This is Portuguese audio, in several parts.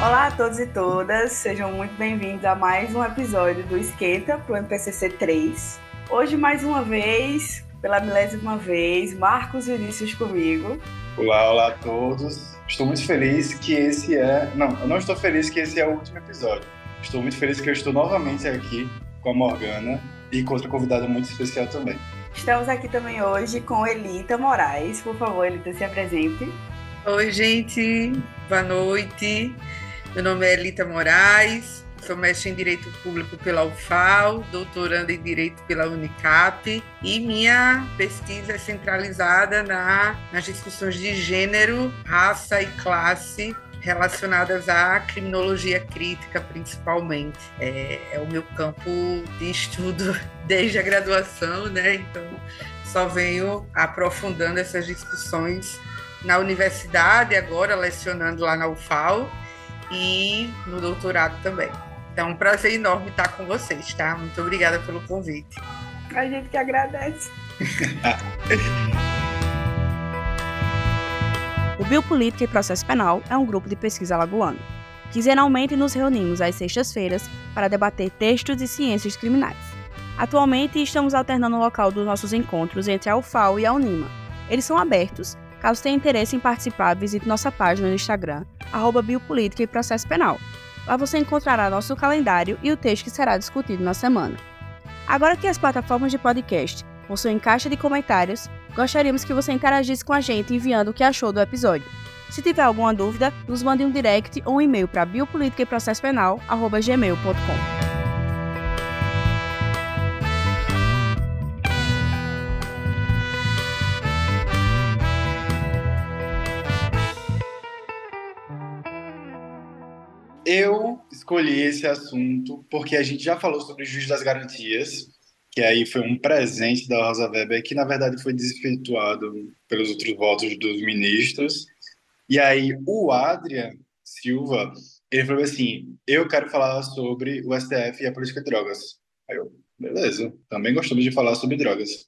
Olá a todos e todas, sejam muito bem-vindos a mais um episódio do Esquenta para o MPCC 3. Hoje, mais uma vez, pela milésima vez, Marcos Vinícius comigo. Olá, olá a todos. Estou muito feliz que esse é. Não, eu não estou feliz que esse é o último episódio. Estou muito feliz que eu estou novamente aqui com a Morgana e com outra convidada muito especial também. Estamos aqui também hoje com Elita Moraes. Por favor, Elita, se apresente. Oi, gente. Boa noite. Meu nome é Elita Moraes, sou mestre em Direito Público pela UFAL, doutoranda em Direito pela Unicap e minha pesquisa é centralizada na, nas discussões de gênero, raça e classe relacionadas à criminologia crítica, principalmente. É, é, o meu campo de estudo desde a graduação, né? Então, só venho aprofundando essas discussões na universidade, agora lecionando lá na UFAL e no doutorado também. Então, um prazer enorme estar com vocês, tá? Muito obrigada pelo convite. A gente que agradece. o Biopolítica e Processo Penal é um grupo de pesquisa alagoano. Quinzenalmente nos reunimos às sextas-feiras para debater textos e ciências criminais. Atualmente estamos alternando o local dos nossos encontros entre a UFAL e a Unima. Eles são abertos Caso tenha interesse em participar, visite nossa página no Instagram, arroba Biopolítica e Processo Penal. Lá você encontrará nosso calendário e o texto que será discutido na semana. Agora que as plataformas de podcast possuem caixa de comentários, gostaríamos que você interagisse com a gente enviando o que achou do episódio. Se tiver alguma dúvida, nos mande um direct ou um e-mail para biopolitica e processo penal@gmail.com. Eu escolhi esse assunto porque a gente já falou sobre o juiz das garantias, que aí foi um presente da Rosa Weber, que na verdade foi desfeituado pelos outros votos dos ministros. E aí o Adrian Silva, ele falou assim: Eu quero falar sobre o STF e a política de drogas. Aí eu, beleza, também gostamos de falar sobre drogas.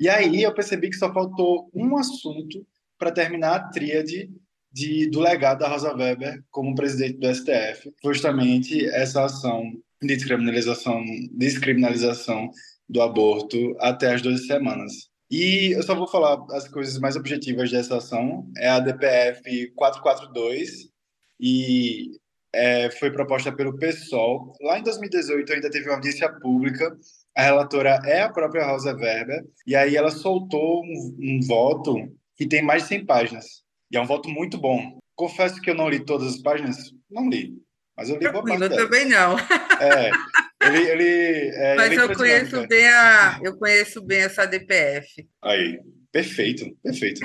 E aí eu percebi que só faltou um assunto para terminar a tríade de, do legado da Rosa Weber como presidente do STF, justamente essa ação de descriminalização, descriminalização do aborto até as 12 semanas. E eu só vou falar as coisas mais objetivas dessa ação. É a DPF 442 e é, foi proposta pelo PSOL. Lá em 2018 ainda teve uma audiência pública. A relatora é a própria Rosa Weber. E aí ela soltou um, um voto que tem mais de 100 páginas. E é um voto muito bom. Confesso que eu não li todas as páginas, não li, mas eu li boa parte. Eu também não. É, ele, ele, é, mas eu conheço bem a, eu conheço bem essa DPF. Aí, perfeito, perfeito.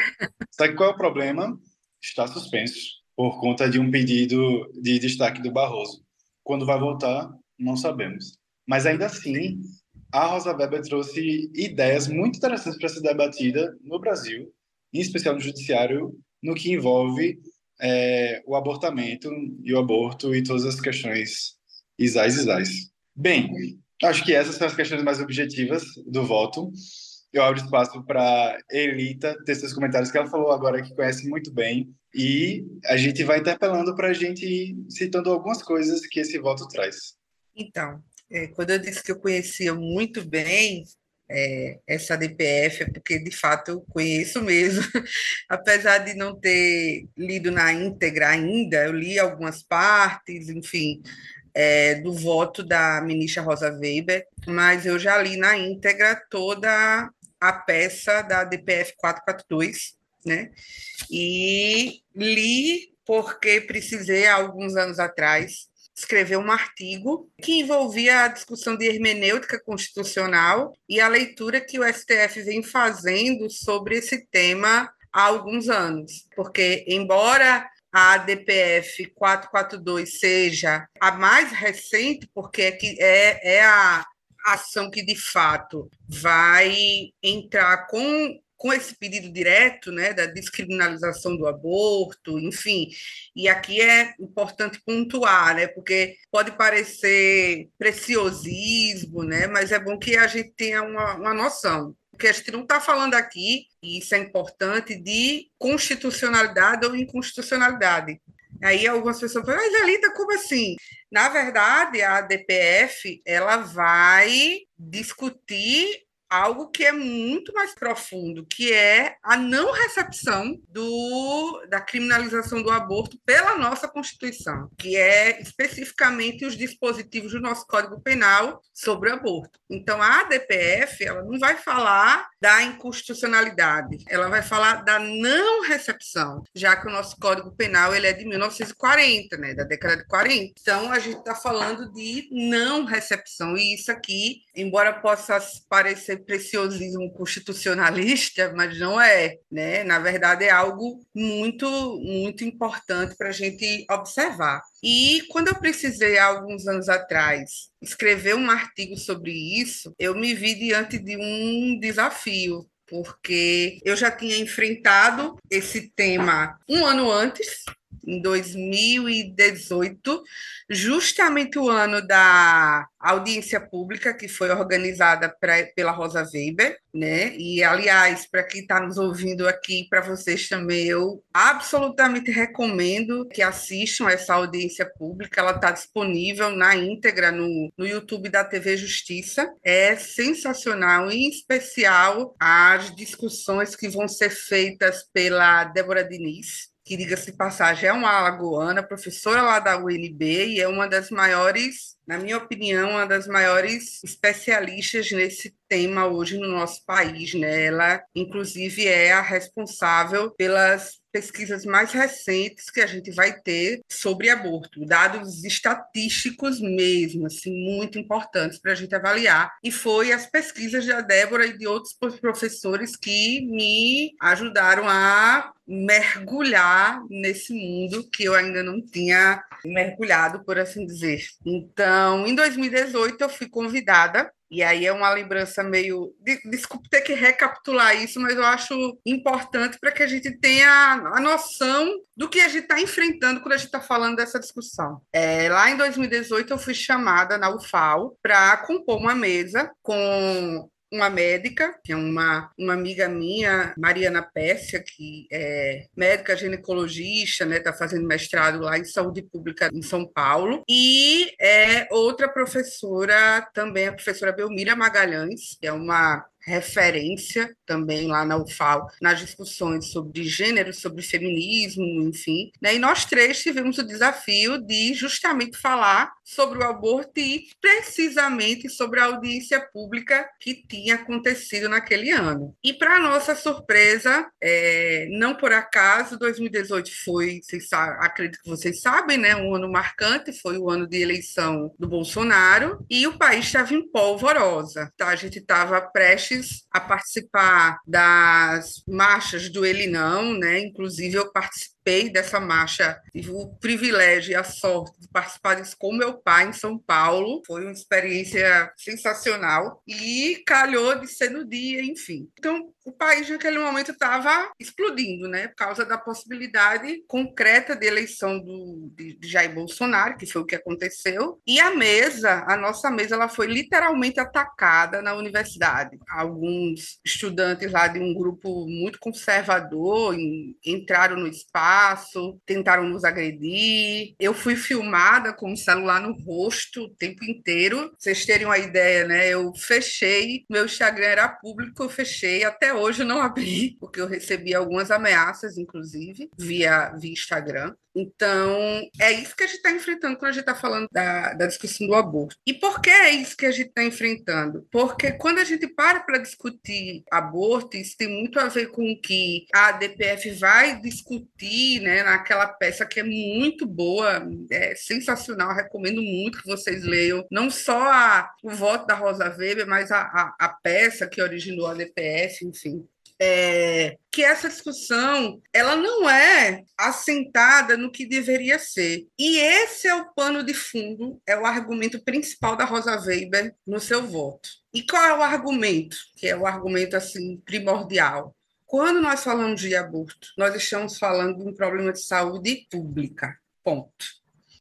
Sabe qual é o problema? Está suspenso por conta de um pedido de destaque do Barroso. Quando vai voltar, não sabemos. Mas ainda assim, a Rosa Weber trouxe ideias muito interessantes para ser debatida no Brasil, em especial no judiciário no que envolve é, o abortamento e o aborto e todas as questões isais isais. Bem, acho que essas são as questões mais objetivas do voto. Eu abro espaço para Elita ter seus comentários, que ela falou agora que conhece muito bem, e a gente vai interpelando para a gente ir citando algumas coisas que esse voto traz. Então, é, quando eu disse que eu conhecia muito bem, é, essa DPF, é porque de fato eu conheço mesmo, apesar de não ter lido na íntegra ainda, eu li algumas partes, enfim, é, do voto da ministra Rosa Weber, mas eu já li na íntegra toda a peça da DPF 442, né? E li porque precisei, há alguns anos atrás, escreveu um artigo que envolvia a discussão de hermenêutica constitucional e a leitura que o STF vem fazendo sobre esse tema há alguns anos. Porque, embora a ADPF 442 seja a mais recente, porque é, que é, é a ação que de fato vai entrar com com esse pedido direto, né, da descriminalização do aborto, enfim. E aqui é importante pontuar, né, porque pode parecer preciosismo, né, mas é bom que a gente tenha uma, uma noção. Porque a gente não está falando aqui, e isso é importante, de constitucionalidade ou inconstitucionalidade. Aí algumas pessoas falam, mas Alita, como assim? Na verdade, a DPF ela vai discutir algo que é muito mais profundo, que é a não recepção do, da criminalização do aborto pela nossa Constituição, que é especificamente os dispositivos do nosso Código Penal sobre o aborto. Então, a ADPF ela não vai falar da inconstitucionalidade, ela vai falar da não recepção, já que o nosso Código Penal ele é de 1940, né, da década de 40. Então, a gente está falando de não recepção, e isso aqui, embora possa parecer preciosismo constitucionalista, mas não é, né? Na verdade, é algo muito, muito importante para a gente observar. E quando eu precisei, há alguns anos atrás, escrever um artigo sobre isso, eu me vi diante de um desafio, porque eu já tinha enfrentado esse tema um ano antes, em 2018, justamente o ano da audiência pública que foi organizada pra, pela Rosa Weber, né? E aliás, para quem está nos ouvindo aqui, para vocês também, eu absolutamente recomendo que assistam essa audiência pública. Ela está disponível na íntegra no, no YouTube da TV Justiça. É sensacional, em especial as discussões que vão ser feitas pela Débora Diniz, que, diga-se passagem, é uma alagoana, professora lá da UNB e é uma das maiores, na minha opinião, uma das maiores especialistas nesse tema hoje no nosso país. Né? Ela, inclusive, é a responsável pelas pesquisas mais recentes que a gente vai ter sobre aborto, dados estatísticos mesmo, assim, muito importantes para a gente avaliar. E foi as pesquisas da Débora e de outros professores que me ajudaram a mergulhar nesse mundo que eu ainda não tinha mergulhado, por assim dizer. Então, em 2018, eu fui convidada e aí é uma lembrança meio. Desculpe ter que recapitular isso, mas eu acho importante para que a gente tenha a noção do que a gente está enfrentando quando a gente está falando dessa discussão. É, lá em 2018, eu fui chamada na UFAO para compor uma mesa com uma médica, que é uma, uma amiga minha, Mariana Pérsia, que é médica ginecologista, né, está fazendo mestrado lá em saúde pública em São Paulo, e é outra professora, também a professora Belmira Magalhães, que é uma referência também lá na UFAL nas discussões sobre gênero, sobre feminismo, enfim. Né? E nós três tivemos o desafio de justamente falar sobre o aborto e precisamente sobre a audiência pública que tinha acontecido naquele ano. E para nossa surpresa, é, não por acaso, 2018 foi, vocês acredito que vocês sabem, né, um ano marcante, foi o ano de eleição do Bolsonaro e o país estava em polvorosa. Tá? A gente estava prestes a participar das marchas do Ele Não, né? Inclusive eu participei dessa marcha, tive o privilégio e a sorte de participar disso com meu pai em São Paulo. Foi uma experiência sensacional e calhou de ser no dia, enfim. Então, o país naquele momento estava explodindo, né, por causa da possibilidade concreta de eleição do, de, de, Jair Bolsonaro, que foi o que aconteceu, e a mesa, a nossa mesa, ela foi literalmente atacada na universidade. Alguns estudantes lá de um grupo muito conservador em, entraram no espaço, tentaram nos agredir. Eu fui filmada com o celular no rosto o tempo inteiro. Vocês terem uma ideia, né? Eu fechei, meu Instagram era público, eu fechei até hoje não abri, porque eu recebi algumas ameaças, inclusive, via, via Instagram. Então, é isso que a gente está enfrentando quando a gente está falando da, da discussão do aborto. E por que é isso que a gente está enfrentando? Porque quando a gente para para discutir aborto, isso tem muito a ver com o que a DPF vai discutir né, naquela peça que é muito boa, é sensacional, recomendo muito que vocês leiam, não só a, o voto da Rosa Weber, mas a, a, a peça que originou a DPF, enfim é, que essa discussão ela não é assentada no que deveria ser. E esse é o pano de fundo, é o argumento principal da Rosa Weber no seu voto. E qual é o argumento? Que é o argumento assim primordial. Quando nós falamos de aborto, nós estamos falando de um problema de saúde pública. Ponto.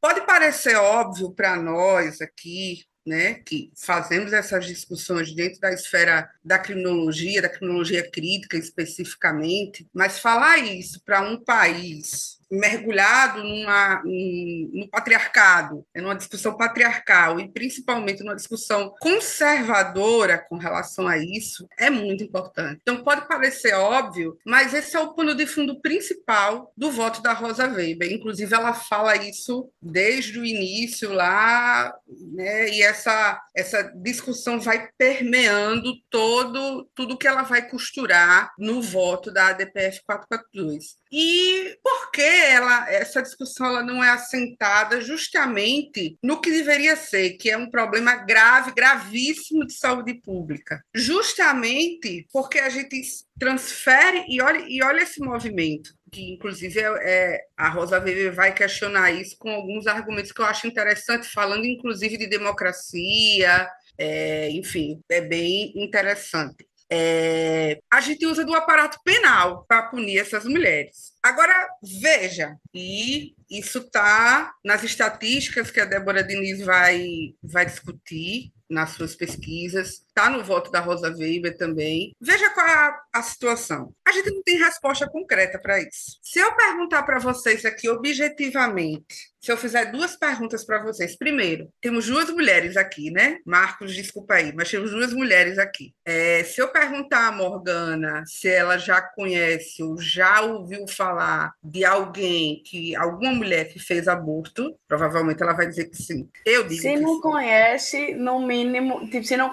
Pode parecer óbvio para nós aqui, né, que fazemos essas discussões dentro da esfera da criminologia, da criminologia crítica especificamente, mas falar isso para um país mergulhado numa, no patriarcado, é numa discussão patriarcal e principalmente numa discussão conservadora com relação a isso, é muito importante. Então, pode parecer óbvio, mas esse é o pano de fundo principal do voto da Rosa Weber. Inclusive, ela fala isso desde o início lá, né? e essa, essa discussão vai permeando todo tudo que ela vai costurar no voto da ADPF 442. E por que ela, essa discussão ela não é assentada justamente no que deveria ser, que é um problema grave, gravíssimo de saúde pública? Justamente porque a gente transfere, e olha, e olha esse movimento, que inclusive é, é, a Rosa Weber vai questionar isso com alguns argumentos que eu acho interessante, falando inclusive de democracia, é, enfim, é bem interessante. É, a gente usa do aparato penal para punir essas mulheres. Agora, veja, e isso está nas estatísticas que a Débora Diniz vai, vai discutir nas suas pesquisas, está no voto da Rosa Weber também. Veja qual é a, a situação. A gente não tem resposta concreta para isso. Se eu perguntar para vocês aqui objetivamente, se eu fizer duas perguntas para vocês. Primeiro, temos duas mulheres aqui, né? Marcos, desculpa aí, mas temos duas mulheres aqui. É, se eu perguntar a Morgana se ela já conhece ou já ouviu falar de alguém que, alguma mulher que fez aborto, provavelmente ela vai dizer que sim. Eu digo. Se não sim. conhece, no mínimo, tipo, se não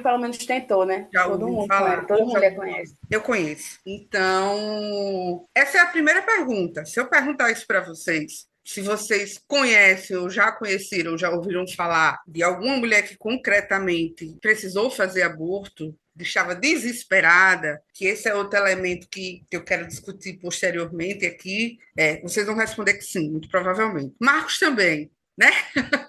pelo menos tentou, né? Já Todo mundo falar. conhece, toda mulher conhece. Eu conheço. Então, essa é a primeira pergunta. Se eu perguntar isso para vocês, se vocês conhecem ou já conheceram, já ouviram falar de alguma mulher que concretamente precisou fazer aborto, deixava desesperada, que esse é outro elemento que, eu quero discutir posteriormente aqui, é, vocês vão responder que sim, muito provavelmente. Marcos também, né?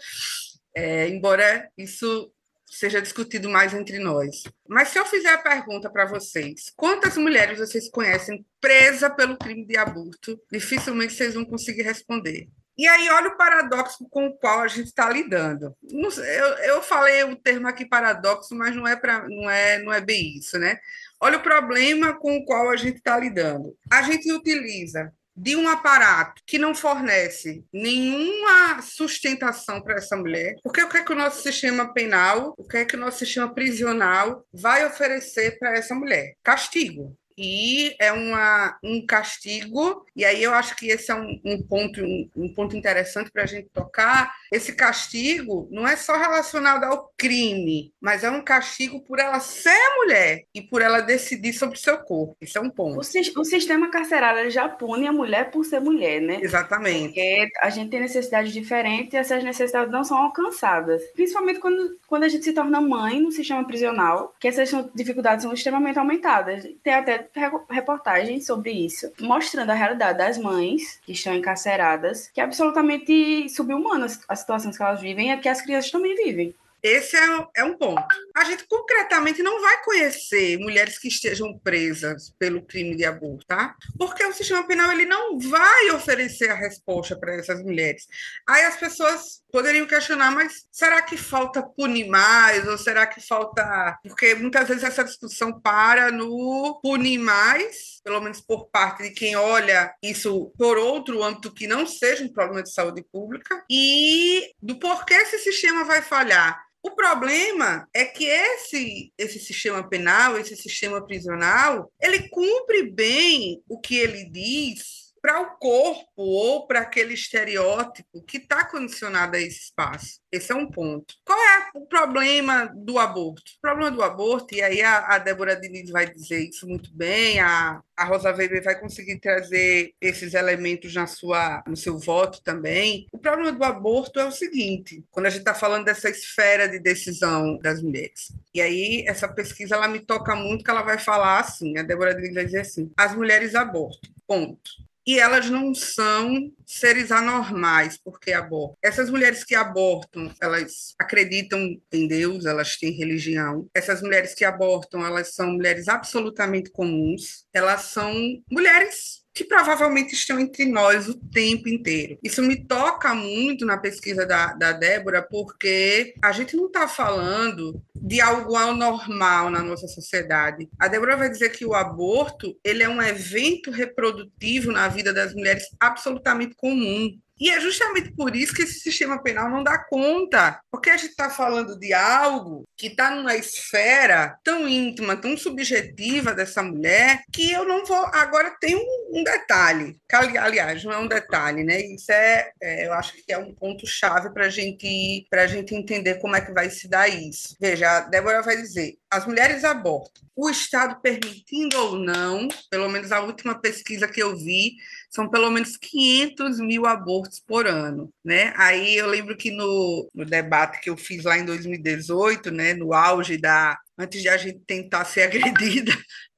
É, embora isso seja discutido mais entre nós. Mas se eu fizer a pergunta para vocês, quantas mulheres vocês conhecem presas pelo crime de aborto? Dificilmente vocês vão conseguir responder. E aí, olha o paradoxo com o qual a gente está lidando. Eu, eu falei o termo aqui paradoxo, mas não é, pra, não, é, não é bem isso, né? Olha o problema com o qual a gente está lidando. A gente utiliza de um aparato que não fornece nenhuma sustentação para essa mulher, porque o que é que o nosso sistema penal, o que é que o nosso sistema prisional vai oferecer para essa mulher? Castigo e é uma, um castigo, e aí eu acho que esse é um, um ponto, um, um, ponto interessante para a gente tocar. Esse castigo não é só relacionado ao crime, mas é um castigo por ela ser mulher e por ela decidir sobre o seu corpo. Isso é um ponto. O, o sistema carcerário já pune a mulher por ser mulher, né? Exatamente. Porque a gente tem necessidades diferentes e essas necessidades não são alcançadas. Principalmente quando, quando a gente se torna mãe no sistema prisional, que essas dificuldades são extremamente aumentadas. Tem até reportagens sobre isso, mostrando a realidade das mães que estão encarceradas, que é absolutamente subhumana a situação que elas vivem e que as crianças também vivem. Esse é, é um ponto. A gente concretamente não vai conhecer mulheres que estejam presas pelo crime de aborto, tá? Porque o sistema penal ele não vai oferecer a resposta para essas mulheres. Aí as pessoas poderiam questionar, mas será que falta punir mais? Ou será que falta. Porque muitas vezes essa discussão para no punir mais, pelo menos por parte de quem olha isso por outro âmbito que não seja um problema de saúde pública, e do porquê esse sistema vai falhar. O problema é que esse, esse sistema penal, esse sistema prisional, ele cumpre bem o que ele diz para o corpo ou para aquele estereótipo que está condicionado a esse espaço. Esse é um ponto. Qual é o problema do aborto? O problema do aborto, e aí a, a Débora Diniz vai dizer isso muito bem, a, a Rosa Weber vai conseguir trazer esses elementos na sua, no seu voto também. O problema do aborto é o seguinte: quando a gente está falando dessa esfera de decisão das mulheres. E aí, essa pesquisa ela me toca muito, que ela vai falar assim: a Débora Diniz vai dizer assim, as mulheres abortam. Ponto e elas não são seres anormais porque abortam. Essas mulheres que abortam, elas acreditam em Deus, elas têm religião. Essas mulheres que abortam, elas são mulheres absolutamente comuns. Elas são mulheres que provavelmente estão entre nós o tempo inteiro. Isso me toca muito na pesquisa da, da Débora, porque a gente não está falando de algo anormal na nossa sociedade. A Débora vai dizer que o aborto ele é um evento reprodutivo na vida das mulheres absolutamente comum. E é justamente por isso que esse sistema penal não dá conta, porque a gente está falando de algo que está numa esfera tão íntima, tão subjetiva dessa mulher, que eu não vou. Agora tem um, um detalhe, que, aliás, não é um detalhe, né? Isso é, é eu acho que é um ponto-chave para gente, a gente entender como é que vai se dar isso. Veja, a Débora vai dizer: as mulheres abortam. O Estado permitindo ou não, pelo menos a última pesquisa que eu vi, são pelo menos 500 mil abortos por ano, né? Aí eu lembro que no, no debate que eu fiz lá em 2018, né, no auge da antes de a gente tentar ser agredida,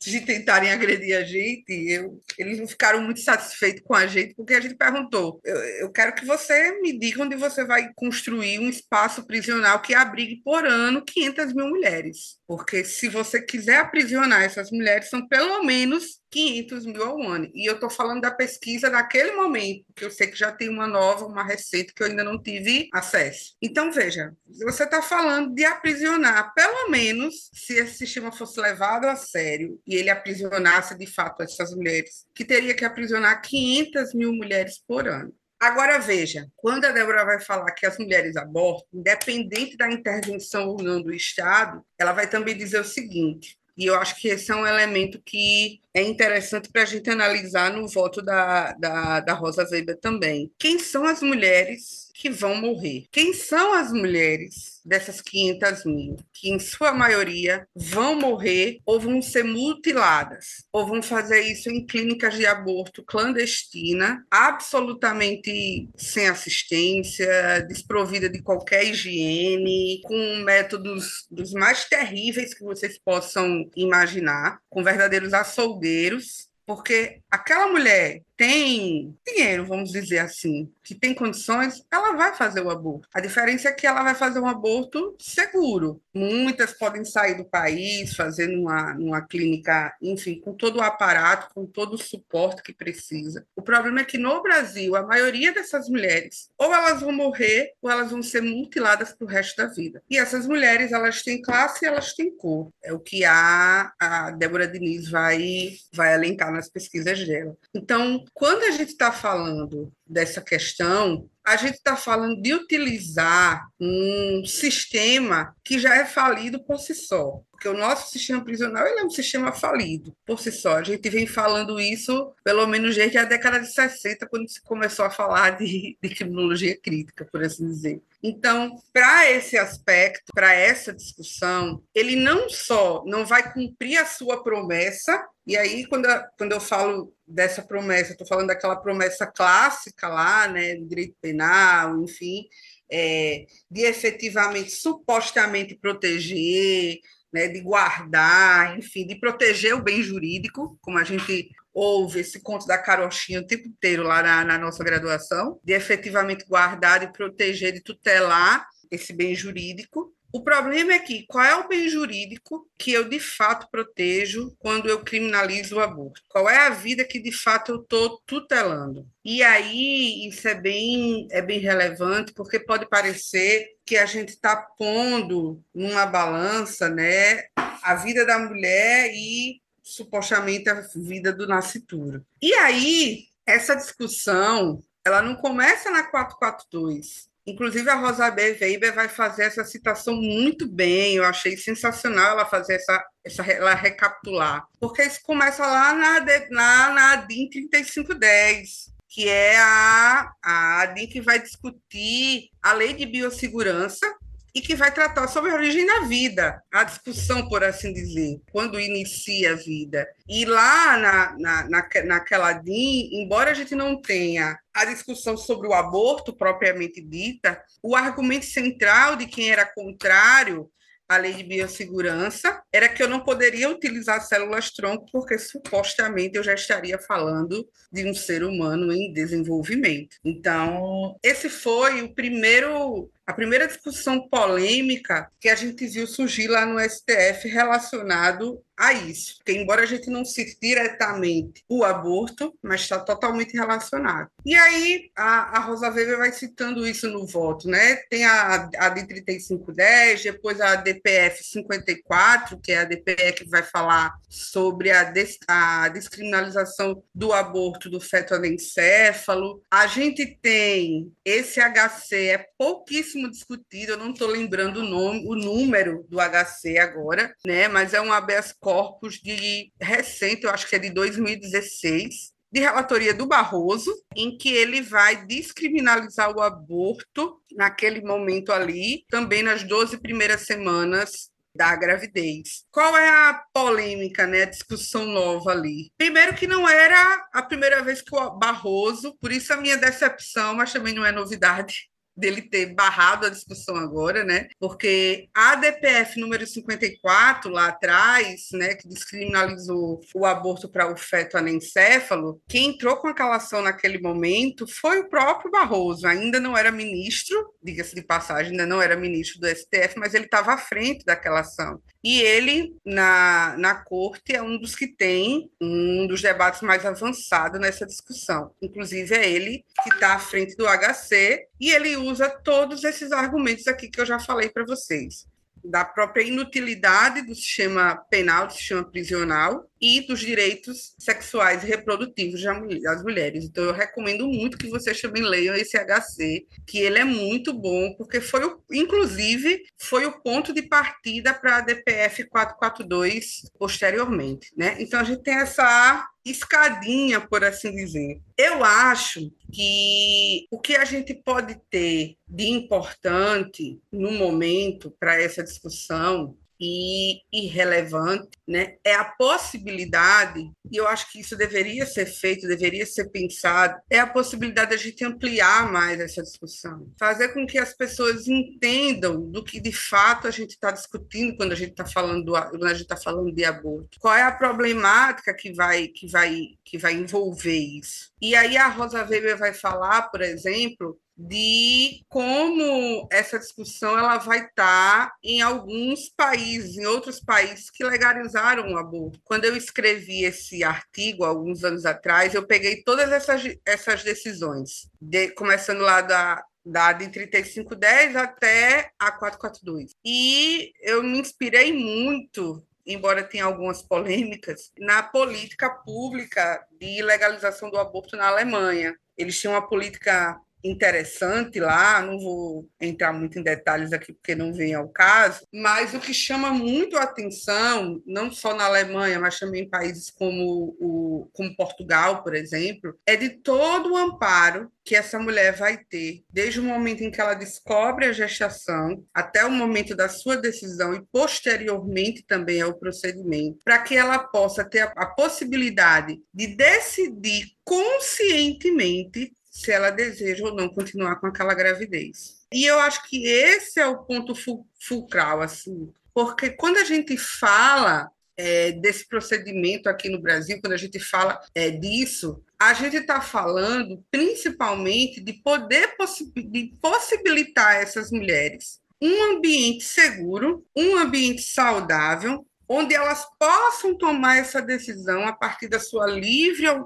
de tentarem agredir a gente, eu, eles não ficaram muito satisfeitos com a gente, porque a gente perguntou: eu, eu, quero que você me diga onde você vai construir um espaço prisional que abrigue por ano 500 mil mulheres. Porque se você quiser aprisionar essas mulheres, são pelo menos 500 mil ao ano. E eu estou falando da pesquisa naquele momento, que eu sei que já tem uma nova, uma recente que eu ainda não tive acesso. Então, veja, você está falando de aprisionar, pelo menos, se esse sistema fosse levado a sério e ele aprisionasse de fato essas mulheres, que teria que aprisionar 500 mil mulheres por ano. Agora veja, quando a Débora vai falar que as mulheres abortam, independente da intervenção ou não do Estado, ela vai também dizer o seguinte: e eu acho que esse é um elemento que é interessante para a gente analisar no voto da, da, da Rosa Weber também. Quem são as mulheres que vão morrer? Quem são as mulheres dessas 500 mil, que em sua maioria vão morrer ou vão ser mutiladas, ou vão fazer isso em clínicas de aborto clandestina, absolutamente sem assistência, desprovida de qualquer higiene, com métodos dos mais terríveis que vocês possam imaginar, com verdadeiros açougueiros, porque aquela mulher tem dinheiro, vamos dizer assim, que tem condições, ela vai fazer o aborto. A diferença é que ela vai fazer um aborto seguro. Muitas podem sair do país, fazer numa, numa clínica, enfim, com todo o aparato, com todo o suporte que precisa. O problema é que no Brasil, a maioria dessas mulheres, ou elas vão morrer, ou elas vão ser mutiladas para o resto da vida. E essas mulheres, elas têm classe e elas têm cor. É o que a, a Débora Diniz vai, vai elencar nas pesquisas dela. Então, quando a gente está falando dessa questão, a gente está falando de utilizar um sistema que já é falido por si só. Porque o nosso sistema prisional ele é um sistema falido por si só. A gente vem falando isso pelo menos desde a década de 60, quando se começou a falar de, de criminologia crítica, por assim dizer. Então, para esse aspecto, para essa discussão, ele não só não vai cumprir a sua promessa, e aí, quando eu, quando eu falo dessa promessa, estou falando daquela promessa clássica lá, né, do direito penal, enfim, é, de efetivamente, supostamente proteger, né, de guardar, enfim, de proteger o bem jurídico, como a gente ouve esse conto da carochinha o tempo inteiro lá na, na nossa graduação, de efetivamente guardar, de proteger, de tutelar esse bem jurídico. O problema é que qual é o bem jurídico que eu de fato protejo quando eu criminalizo o aborto? Qual é a vida que de fato eu estou tutelando? E aí isso é bem, é bem relevante, porque pode parecer que a gente está pondo numa balança né, a vida da mulher e supostamente a vida do nascituro. E aí, essa discussão, ela não começa na 442. Inclusive, a Rosa B. Weber vai fazer essa citação muito bem. Eu achei sensacional ela fazer essa, essa ela recapitular. Porque isso começa lá na, na, na ADIM 3510, que é a, a ADIM que vai discutir a lei de biossegurança, e que vai tratar sobre a origem da vida, a discussão, por assim dizer, quando inicia a vida. E lá na, na, na, naquela DIN, embora a gente não tenha a discussão sobre o aborto propriamente dita, o argumento central de quem era contrário a lei de biossegurança era que eu não poderia utilizar células-tronco porque supostamente eu já estaria falando de um ser humano em desenvolvimento. Então, esse foi o primeiro a primeira discussão polêmica que a gente viu surgir lá no STF relacionado a isso. Porque, embora a gente não cite diretamente o aborto, mas está totalmente relacionado. E aí, a, a Rosa Weber vai citando isso no voto, né? Tem a, a de 3510, depois a DPF 54, que é a DPE que vai falar sobre a, des, a descriminalização do aborto do feto anencéfalo. A gente tem esse HC, é pouquíssimo discutido, eu não estou lembrando o nome, o número do HC agora, né? Mas é um habeas corpus de recente, eu acho que é de 2016, de relatoria do Barroso, em que ele vai descriminalizar o aborto naquele momento ali, também nas 12 primeiras semanas da gravidez. Qual é a polêmica, né, a discussão nova ali? Primeiro que não era a primeira vez que o Barroso, por isso a minha decepção, mas também não é novidade, dele ter barrado a discussão agora, né? Porque a DPF número 54 lá atrás, né, que descriminalizou o aborto para o feto anencéfalo, quem entrou com aquela ação naquele momento foi o próprio Barroso, ainda não era ministro, diga-se de passagem, ainda não era ministro do STF, mas ele estava à frente daquela ação. E ele, na, na corte, é um dos que tem um dos debates mais avançados nessa discussão. Inclusive, é ele que está à frente do HC e ele usa todos esses argumentos aqui que eu já falei para vocês da própria inutilidade do sistema penal, do sistema prisional e dos direitos sexuais e reprodutivos das mulheres. Então, eu recomendo muito que vocês também leiam esse HC, que ele é muito bom, porque foi, o, inclusive, foi o ponto de partida para a DPF 442 posteriormente. Né? Então, a gente tem essa escadinha, por assim dizer. Eu acho que o que a gente pode ter de importante no momento para essa discussão e irrelevante, né? É a possibilidade, e eu acho que isso deveria ser feito, deveria ser pensado, é a possibilidade de a gente ampliar mais essa discussão, fazer com que as pessoas entendam do que de fato a gente está discutindo quando a gente está falando do, quando a gente está falando de aborto. Qual é a problemática que vai que vai que vai envolver isso? E aí a Rosa Weber vai falar, por exemplo, de como essa discussão ela vai estar tá em alguns países, em outros países que legalizaram o aborto. Quando eu escrevi esse artigo alguns anos atrás, eu peguei todas essas, essas decisões, de, começando lá da da de 3510 até a 442. E eu me inspirei muito embora tenha algumas polêmicas, na política pública de legalização do aborto na Alemanha. Eles tinham uma política interessante lá, não vou entrar muito em detalhes aqui porque não vem ao caso, mas o que chama muito a atenção, não só na Alemanha, mas também em países como, o, como Portugal, por exemplo, é de todo o amparo que essa mulher vai ter, desde o momento em que ela descobre a gestação até o momento da sua decisão e posteriormente também ao procedimento, para que ela possa ter a, a possibilidade de decidir conscientemente se ela deseja ou não continuar com aquela gravidez. E eu acho que esse é o ponto fulcral, assim, porque quando a gente fala é, desse procedimento aqui no Brasil, quando a gente fala é, disso, a gente está falando principalmente de poder possi de possibilitar essas mulheres um ambiente seguro, um ambiente saudável, onde elas possam tomar essa decisão a partir da sua livre a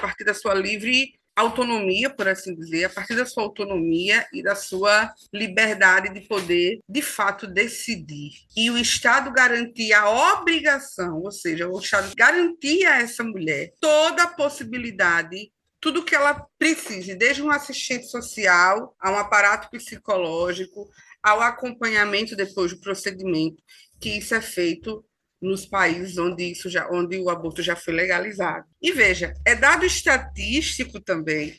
partir da sua livre autonomia, por assim dizer, a partir da sua autonomia e da sua liberdade de poder, de fato, decidir. E o Estado garantia a obrigação, ou seja, o Estado garantia a essa mulher toda a possibilidade tudo que ela precise, desde um assistente social a um aparato psicológico, ao acompanhamento depois do procedimento, que isso é feito nos países onde isso já, onde o aborto já foi legalizado. E veja, é dado estatístico também,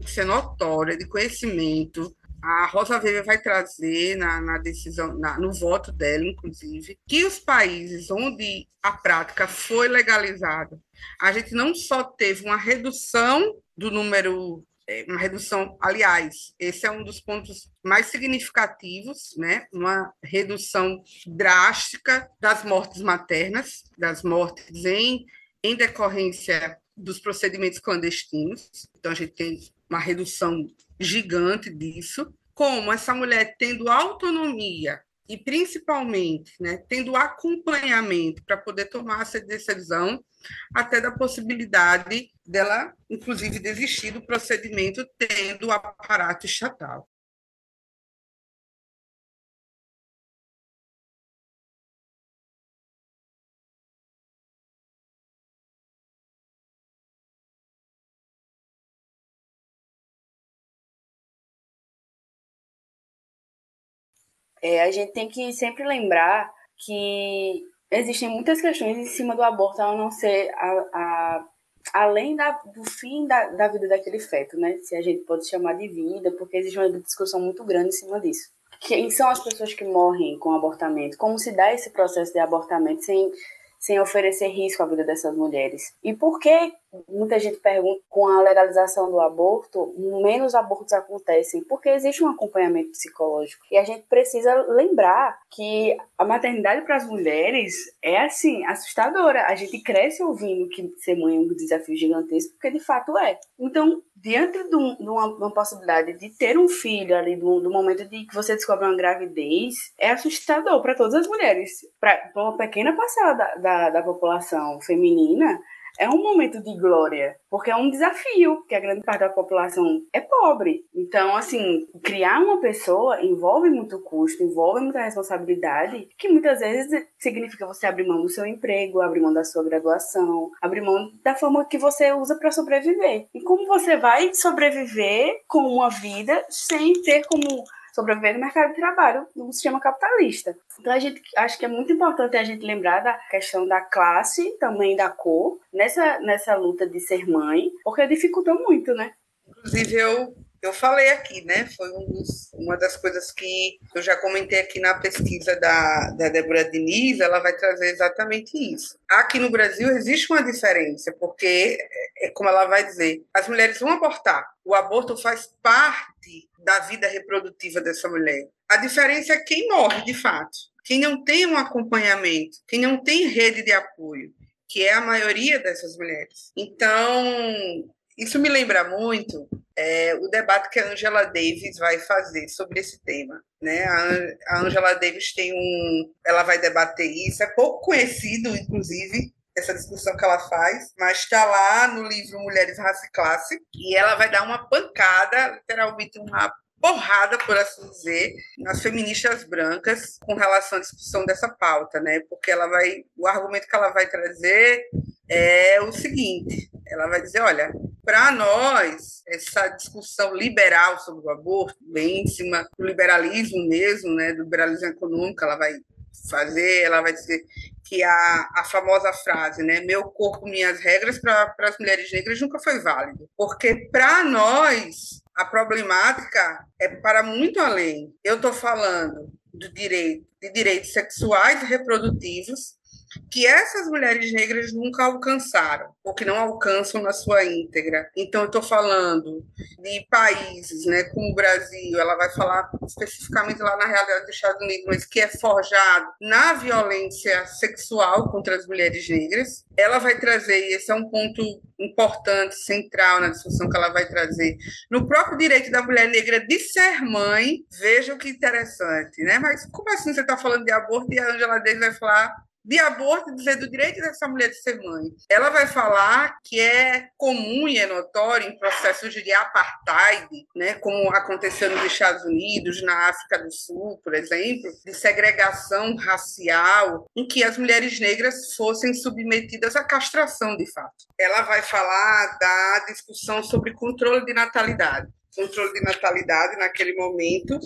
isso é notório, é de conhecimento. A Rosa Weber vai trazer na, na decisão, na, no voto dela, inclusive, que os países onde a prática foi legalizada, a gente não só teve uma redução do número uma redução, aliás, esse é um dos pontos mais significativos, né? Uma redução drástica das mortes maternas, das mortes em, em decorrência dos procedimentos clandestinos. Então a gente tem uma redução gigante disso. como essa mulher tendo autonomia e principalmente né, tendo acompanhamento para poder tomar essa decisão, até da possibilidade dela, inclusive, desistir do procedimento tendo o aparato estatal. É, a gente tem que sempre lembrar que existem muitas questões em cima do aborto ao não ser a, a além da, do fim da, da vida daquele feto, né? Se a gente pode chamar de vida, porque existe uma discussão muito grande em cima disso. Quem são as pessoas que morrem com abortamento? Como se dá esse processo de abortamento sem sem oferecer risco à vida dessas mulheres. E por que muita gente pergunta com a legalização do aborto, menos abortos acontecem? Porque existe um acompanhamento psicológico. E a gente precisa lembrar que a maternidade para as mulheres é assim, assustadora. A gente cresce ouvindo que ser mãe é um desafio gigantesco, porque de fato é. Então, diante de, um, de uma, uma, possibilidade de ter um filho ali, do, do, momento de que você descobre uma gravidez, é assustador para todas as mulheres. Para uma pequena parcela da, da, da população feminina, é um momento de glória, porque é um desafio, porque a grande parte da população é pobre. Então, assim, criar uma pessoa envolve muito custo, envolve muita responsabilidade, que muitas vezes significa você abrir mão do seu emprego, abrir mão da sua graduação, abrir mão da forma que você usa para sobreviver. E como você vai sobreviver com uma vida sem ter como sobreviver no mercado de trabalho no sistema capitalista. Então a gente acho que é muito importante a gente lembrar da questão da classe, também da cor, nessa, nessa luta de ser mãe, porque dificultou muito, né? Inclusive, eu eu falei aqui, né? Foi um dos, uma das coisas que eu já comentei aqui na pesquisa da, da Débora Diniz, ela vai trazer exatamente isso. Aqui no Brasil existe uma diferença, porque, é, é como ela vai dizer, as mulheres vão abortar. O aborto faz parte da vida reprodutiva dessa mulher. A diferença é quem morre, de fato. Quem não tem um acompanhamento, quem não tem rede de apoio, que é a maioria dessas mulheres. Então, isso me lembra muito é, o debate que a Angela Davis vai fazer sobre esse tema. Né? A, Angela Davis tem um. Ela vai debater isso, é pouco conhecido, inclusive, essa discussão que ela faz, mas está lá no livro Mulheres, Raça e Classe, e ela vai dar uma pancada, literalmente uma porrada, por assim dizer, nas feministas brancas com relação à discussão dessa pauta, né? Porque ela vai, o argumento que ela vai trazer é o seguinte: ela vai dizer, olha, para nós essa discussão liberal sobre o aborto, bem em cima do liberalismo mesmo, né? Do liberalismo econômico, ela vai fazer, ela vai dizer que a, a famosa frase, né, meu corpo, minhas regras, para as mulheres negras nunca foi válido. Porque para nós, a problemática é para muito além. Eu estou falando do direito, de direitos sexuais e reprodutivos que essas mulheres negras nunca alcançaram, ou que não alcançam na sua íntegra. Então, eu estou falando de países, né, como o Brasil, ela vai falar especificamente lá na realidade dos Estados Unidos, mas que é forjado na violência sexual contra as mulheres negras. Ela vai trazer, e esse é um ponto importante, central na discussão que ela vai trazer, no próprio direito da mulher negra de ser mãe, veja que interessante, né? Mas como assim você está falando de aborto e a Angela Davis vai falar de aborto, dizer do direito dessa mulher de ser mãe. Ela vai falar que é comum e é notório em processos de apartheid, né, como aconteceu nos Estados Unidos, na África do Sul, por exemplo, de segregação racial, em que as mulheres negras fossem submetidas à castração, de fato. Ela vai falar da discussão sobre controle de natalidade controle de natalidade naquele momento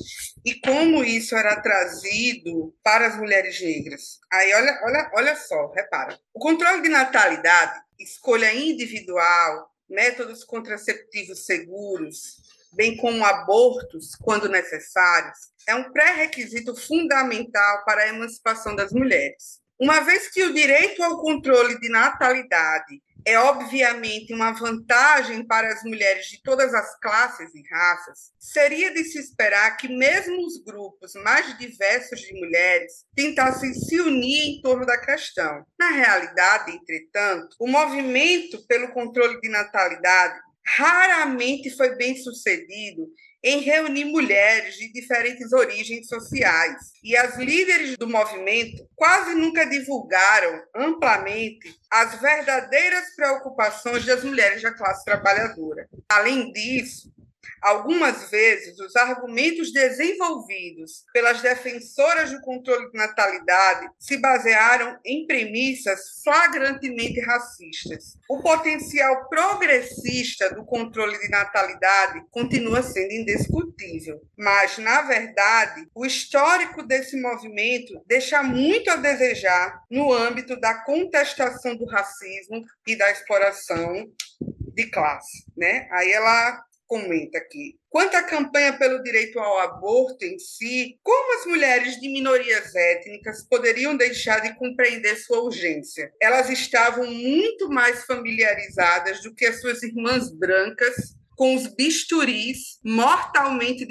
e como isso era trazido para as mulheres negras. Aí olha, olha, olha só, repara. O controle de natalidade, escolha individual, métodos contraceptivos seguros, bem como abortos quando necessários, é um pré-requisito fundamental para a emancipação das mulheres. Uma vez que o direito ao controle de natalidade é obviamente uma vantagem para as mulheres de todas as classes e raças, seria de se esperar que mesmo os grupos mais diversos de mulheres tentassem se unir em torno da questão. Na realidade, entretanto, o movimento pelo controle de natalidade raramente foi bem sucedido em reunir mulheres de diferentes origens sociais. E as líderes do movimento quase nunca divulgaram amplamente as verdadeiras preocupações das mulheres da classe trabalhadora. Além disso, Algumas vezes, os argumentos desenvolvidos pelas defensoras do controle de natalidade se basearam em premissas flagrantemente racistas. O potencial progressista do controle de natalidade continua sendo indiscutível, mas, na verdade, o histórico desse movimento deixa muito a desejar no âmbito da contestação do racismo e da exploração de classe, né? Aí ela comenta aqui. Quanto à campanha pelo direito ao aborto em si, como as mulheres de minorias étnicas poderiam deixar de compreender sua urgência? Elas estavam muito mais familiarizadas do que as suas irmãs brancas com os bisturis mortalmente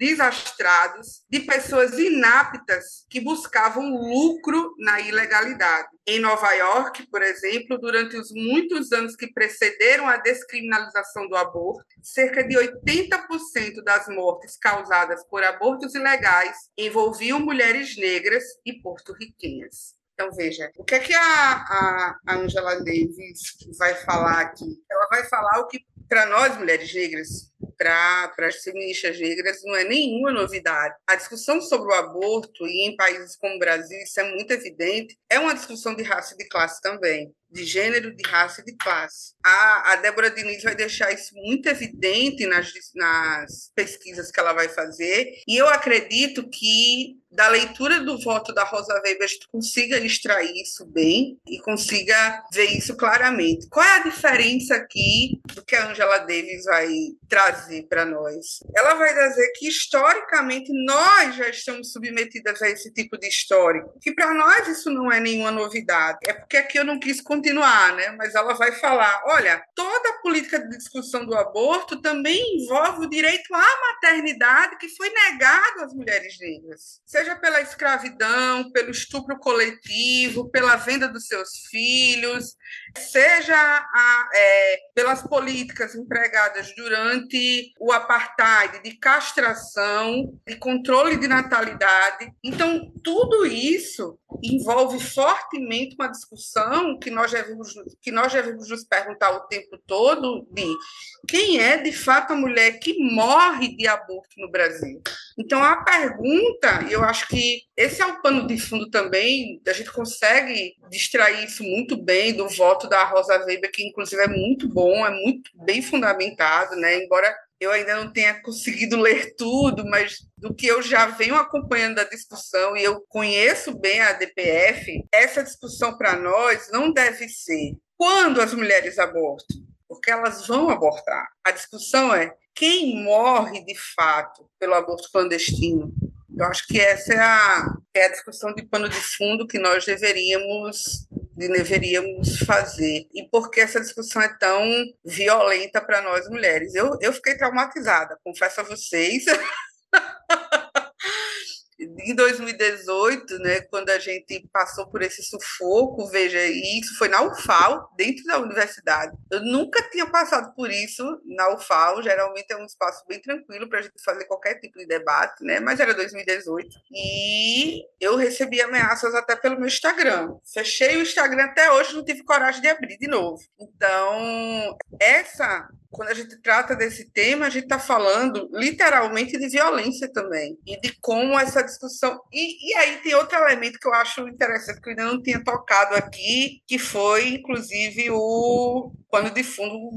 desastrados de pessoas inaptas que buscavam lucro na ilegalidade. Em Nova York, por exemplo, durante os muitos anos que precederam a descriminalização do aborto, cerca de 80% das mortes causadas por abortos ilegais envolviam mulheres negras e porto-riquenhas. Então, veja, o que é que a, a, a Angela Davis vai falar aqui? Ela vai falar o que, para nós, mulheres negras, para as feministas negras não é nenhuma novidade. A discussão sobre o aborto, e em países como o Brasil isso é muito evidente, é uma discussão de raça e de classe também de gênero, de raça e de classe. A, a Débora Diniz vai deixar isso muito evidente nas, nas pesquisas que ela vai fazer, e eu acredito que da leitura do voto da Rosa Weber a gente consiga extrair isso bem e consiga ver isso claramente. Qual é a diferença aqui do que a Angela Davis vai trazer para nós? Ela vai dizer que historicamente nós já estamos submetidas a esse tipo de histórico, que para nós isso não é nenhuma novidade. É porque aqui eu não quis continuar, né? Mas ela vai falar: olha, toda a política de discussão do aborto também envolve o direito à maternidade que foi negado às mulheres negras, seja pela escravidão, pelo estupro coletivo, pela venda dos seus filhos, seja a, é, pelas políticas empregadas durante o apartheid de castração, de controle de natalidade. Então, tudo isso envolve fortemente uma discussão que nós devemos, que nós devemos nos perguntar o tempo todo de quem é de fato a mulher que morre de aborto no Brasil. Então, a pergunta, eu acho que esse é o pano de fundo também, a gente consegue distrair isso muito bem do voto da Rosa Weber, que inclusive é muito bom, é muito bem fundamentado, né? embora eu ainda não tenha conseguido ler tudo, mas do que eu já venho acompanhando da discussão e eu conheço bem a DPF, essa discussão para nós não deve ser quando as mulheres abortam, porque elas vão abortar. A discussão é quem morre de fato pelo aborto clandestino. Eu acho que essa é a, é a discussão de pano de fundo que nós deveríamos deveríamos fazer e por que essa discussão é tão violenta para nós mulheres. Eu, eu fiquei traumatizada, confesso a vocês. em 2018, né, quando a gente passou por esse sufoco, veja, isso foi na UFAL, dentro da universidade. Eu nunca tinha passado por isso na UFAL, geralmente é um espaço bem tranquilo para a gente fazer qualquer tipo de debate, né, mas era 2018. E eu recebi ameaças até pelo meu Instagram. Fechei o Instagram até hoje, não tive coragem de abrir de novo. Então, essa quando a gente trata desse tema, a gente está falando literalmente de violência também e de como essa discussão. E, e, aí tem outro elemento que eu acho interessante, que eu ainda não tinha tocado aqui, que foi, inclusive, o pano de fundo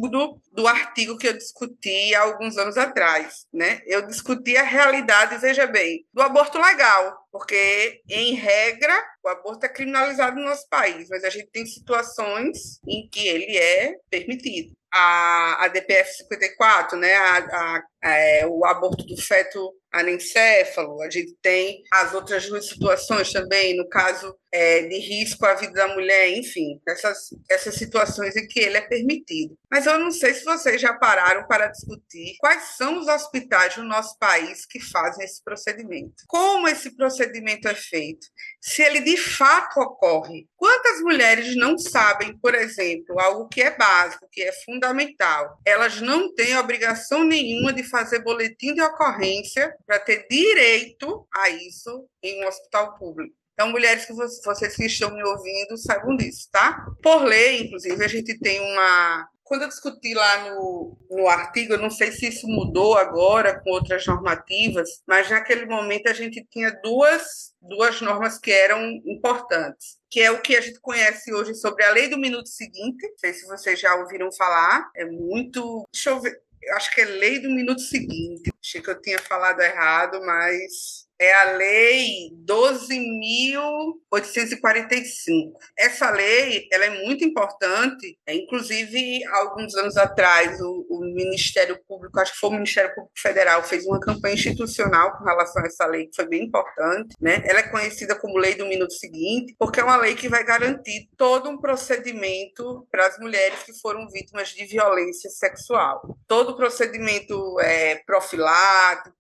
do, artigo que eu discuti há alguns anos atrás. Né? Eu discuti a realidade, veja bem, do aborto legal, porque, em regra, o aborto é criminalizado no nosso país, mas a gente tem situações em que ele é permitido a, a DPF 54, né, a, a, a, é, o aborto do feto anencéfalo, a gente tem as outras duas situações também, no caso é, de risco à vida da mulher, enfim, essas, essas situações em que ele é permitido. Mas eu não sei se vocês já pararam para discutir quais são os hospitais no nosso país que fazem esse procedimento. Como esse procedimento é feito? Se ele de fato ocorre. Quantas mulheres não sabem, por exemplo, algo que é básico, que é fundamental? Elas não têm obrigação nenhuma de fazer boletim de ocorrência para ter direito a isso em um hospital público. Então, mulheres que vocês que estão me ouvindo, saibam disso, tá? Por lei, inclusive, a gente tem uma. Quando eu discuti lá no, no artigo, eu não sei se isso mudou agora com outras normativas, mas naquele momento a gente tinha duas, duas normas que eram importantes, que é o que a gente conhece hoje sobre a lei do minuto seguinte. Não sei se vocês já ouviram falar, é muito. Deixa eu ver. Eu acho que é lei do minuto seguinte. Achei que eu tinha falado errado, mas é a Lei 12.845. Essa lei ela é muito importante, é, inclusive, alguns anos atrás, o, o, Ministério Público, acho que foi o Ministério Público Federal, fez uma campanha institucional com relação a essa lei, que foi bem importante. Né? Ela é conhecida como Lei do Minuto Seguinte, porque é uma lei que vai garantir todo um procedimento para as mulheres que foram vítimas de violência sexual. Todo o procedimento é profilático,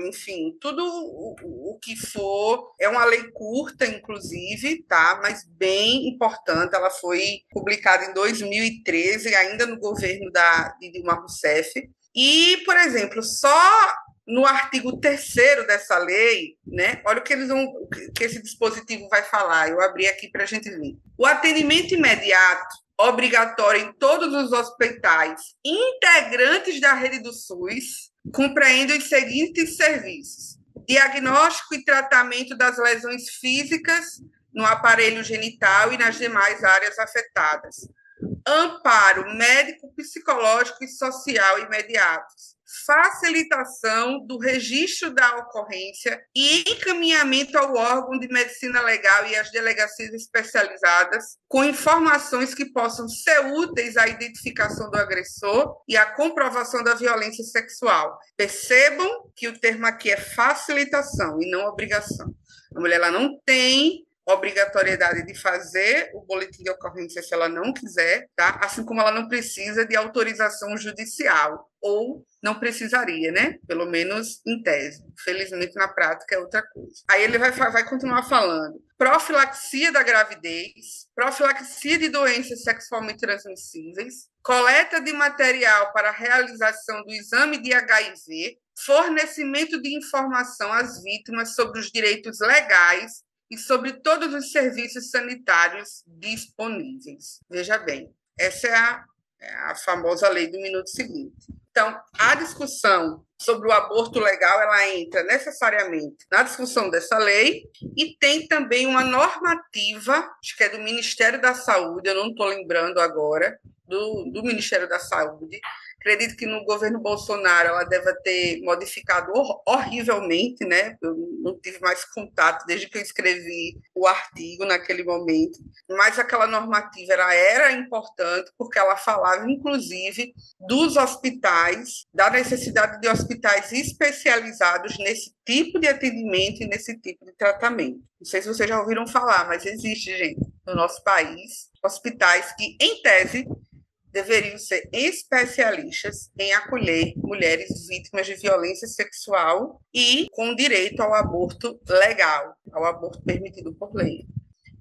enfim, tudo o que for. É uma lei curta, inclusive, tá? Mas bem importante. Ela foi publicada em 2013, ainda no governo da, de Dilma Rousseff. E, por exemplo, só no artigo 3 dessa lei, né? Olha o que eles vão, que esse dispositivo vai falar. Eu abri aqui para a gente ver. O atendimento imediato obrigatório em todos os hospitais integrantes da rede do SUS compreende os seguintes serviços: diagnóstico e tratamento das lesões físicas no aparelho genital e nas demais áreas afetadas, amparo médico, psicológico e social imediatos, facilitação do registro da ocorrência e encaminhamento ao órgão de medicina legal e às delegacias especializadas com informações que possam ser úteis à identificação do agressor e à comprovação da violência sexual. Percebam que o termo aqui é facilitação e não obrigação. A mulher ela não tem obrigatoriedade de fazer o boletim de ocorrência se ela não quiser, tá? Assim como ela não precisa de autorização judicial ou não precisaria, né? Pelo menos em tese. Felizmente, na prática, é outra coisa. Aí ele vai, vai continuar falando. Profilaxia da gravidez, profilaxia de doenças sexualmente transmissíveis, coleta de material para realização do exame de HIV, fornecimento de informação às vítimas sobre os direitos legais e sobre todos os serviços sanitários disponíveis. Veja bem, essa é a, é a famosa lei do minuto seguinte. Então, a discussão sobre o aborto legal, ela entra necessariamente na discussão dessa lei e tem também uma normativa, acho que é do Ministério da Saúde, eu não estou lembrando agora, do, do Ministério da Saúde, Acredito que no governo Bolsonaro ela deva ter modificado horrivelmente, né? Eu não tive mais contato desde que eu escrevi o artigo naquele momento. Mas aquela normativa era importante porque ela falava, inclusive, dos hospitais, da necessidade de hospitais especializados nesse tipo de atendimento e nesse tipo de tratamento. Não sei se vocês já ouviram falar, mas existe, gente, no nosso país, hospitais que, em tese, deveriam ser especialistas em acolher mulheres vítimas de violência sexual e com direito ao aborto legal, ao aborto permitido por lei.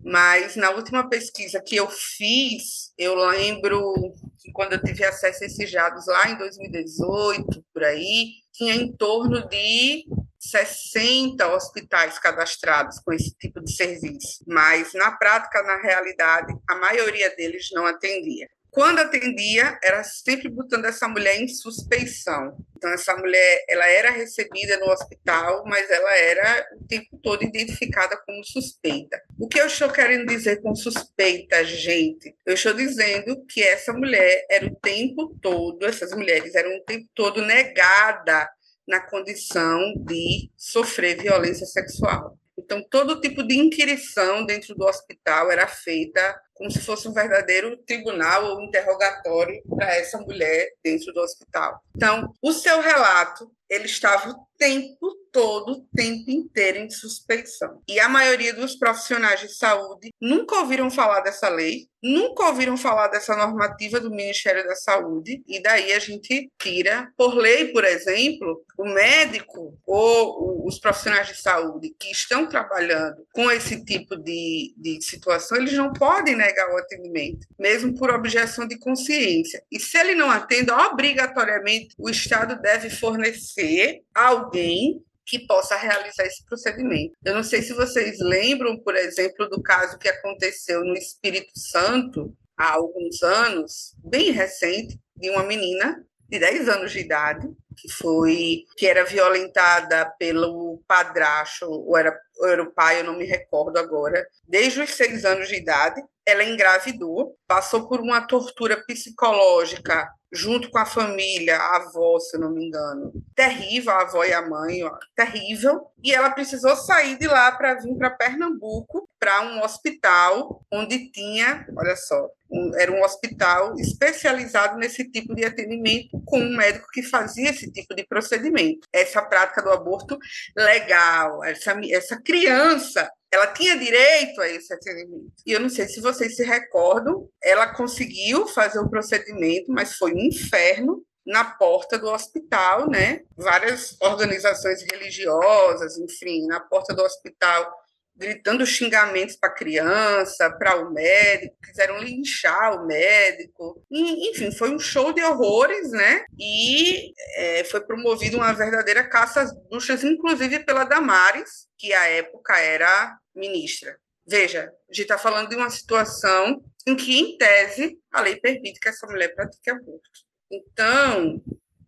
Mas na última pesquisa que eu fiz, eu lembro que quando eu tive acesso a esses dados lá em 2018, por aí, tinha em torno de 60 hospitais cadastrados com esse tipo de serviço, mas na prática, na realidade, a maioria deles não atendia. Quando atendia, era sempre botando essa mulher em suspeição. Então, essa mulher, ela era recebida no hospital, mas ela era o tempo todo identificada como suspeita. O que eu estou querendo dizer com suspeita, gente? Eu estou dizendo que essa mulher era o tempo todo, essas mulheres eram o tempo todo negada na condição de sofrer violência sexual. Então, todo tipo de inquirição dentro do hospital era feita como se fosse um verdadeiro tribunal ou interrogatório para essa mulher dentro do hospital. Então, o seu relato ele estava o tempo todo, o tempo inteiro em suspeição. E a maioria dos profissionais de saúde nunca ouviram falar dessa lei, nunca ouviram falar dessa normativa do Ministério da Saúde, e daí a gente tira, por lei, por exemplo, o médico ou os profissionais de saúde que estão trabalhando com esse tipo de, de situação, eles não podem negar o atendimento, mesmo por objeção de consciência. E se ele não atende, obrigatoriamente o Estado deve fornecer alguém que possa realizar esse procedimento. Eu não sei se vocês lembram, por exemplo, do caso que aconteceu no Espírito Santo há alguns anos, bem recente, de uma menina de 10 anos de idade que foi que era violentada pelo padrasto ou era, ou era o pai, eu não me recordo agora, desde os seis anos de idade. Ela engravidou, passou por uma tortura psicológica junto com a família, a avó, se não me engano. Terrível, a avó e a mãe, ó, terrível. E ela precisou sair de lá para vir para Pernambuco, para um hospital onde tinha, olha só, um, era um hospital especializado nesse tipo de atendimento, com um médico que fazia esse tipo de procedimento. Essa prática do aborto legal, essa, essa criança ela tinha direito a esse atendimento. E eu não sei se vocês se recordam, ela conseguiu fazer o procedimento, mas foi um inferno na porta do hospital, né? Várias organizações religiosas, enfim, na porta do hospital gritando xingamentos para a criança, para o médico, quiseram linchar o médico. E, enfim, foi um show de horrores, né? E é, foi promovida uma verdadeira caça às bruxas, inclusive pela Damares, que à época era ministra. Veja, a gente está falando de uma situação em que, em tese, a lei permite que essa mulher pratique aborto. Então,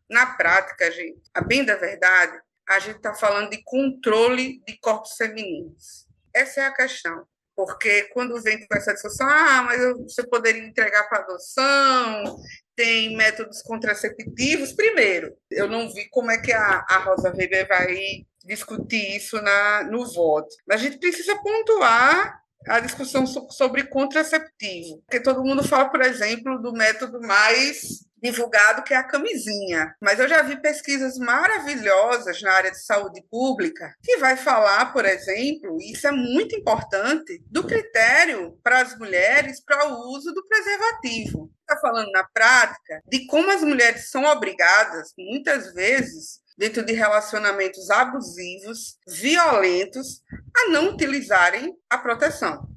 na prática, gente, a bem da verdade, a gente está falando de controle de corpos femininos. Essa é a questão. Porque quando vem com essa discussão, ah, mas você poderia entregar para adoção, tem métodos contraceptivos. Primeiro, eu não vi como é que a, a Rosa Weber vai discutir isso na, no voto. Mas a gente precisa pontuar a discussão sobre contraceptivo, porque todo mundo fala, por exemplo, do método mais divulgado, que é a camisinha. Mas eu já vi pesquisas maravilhosas na área de saúde pública que vai falar, por exemplo, e isso é muito importante, do critério para as mulheres para o uso do preservativo. Está falando na prática de como as mulheres são obrigadas, muitas vezes, dentro de relacionamentos abusivos, violentos, a não utilizarem a proteção,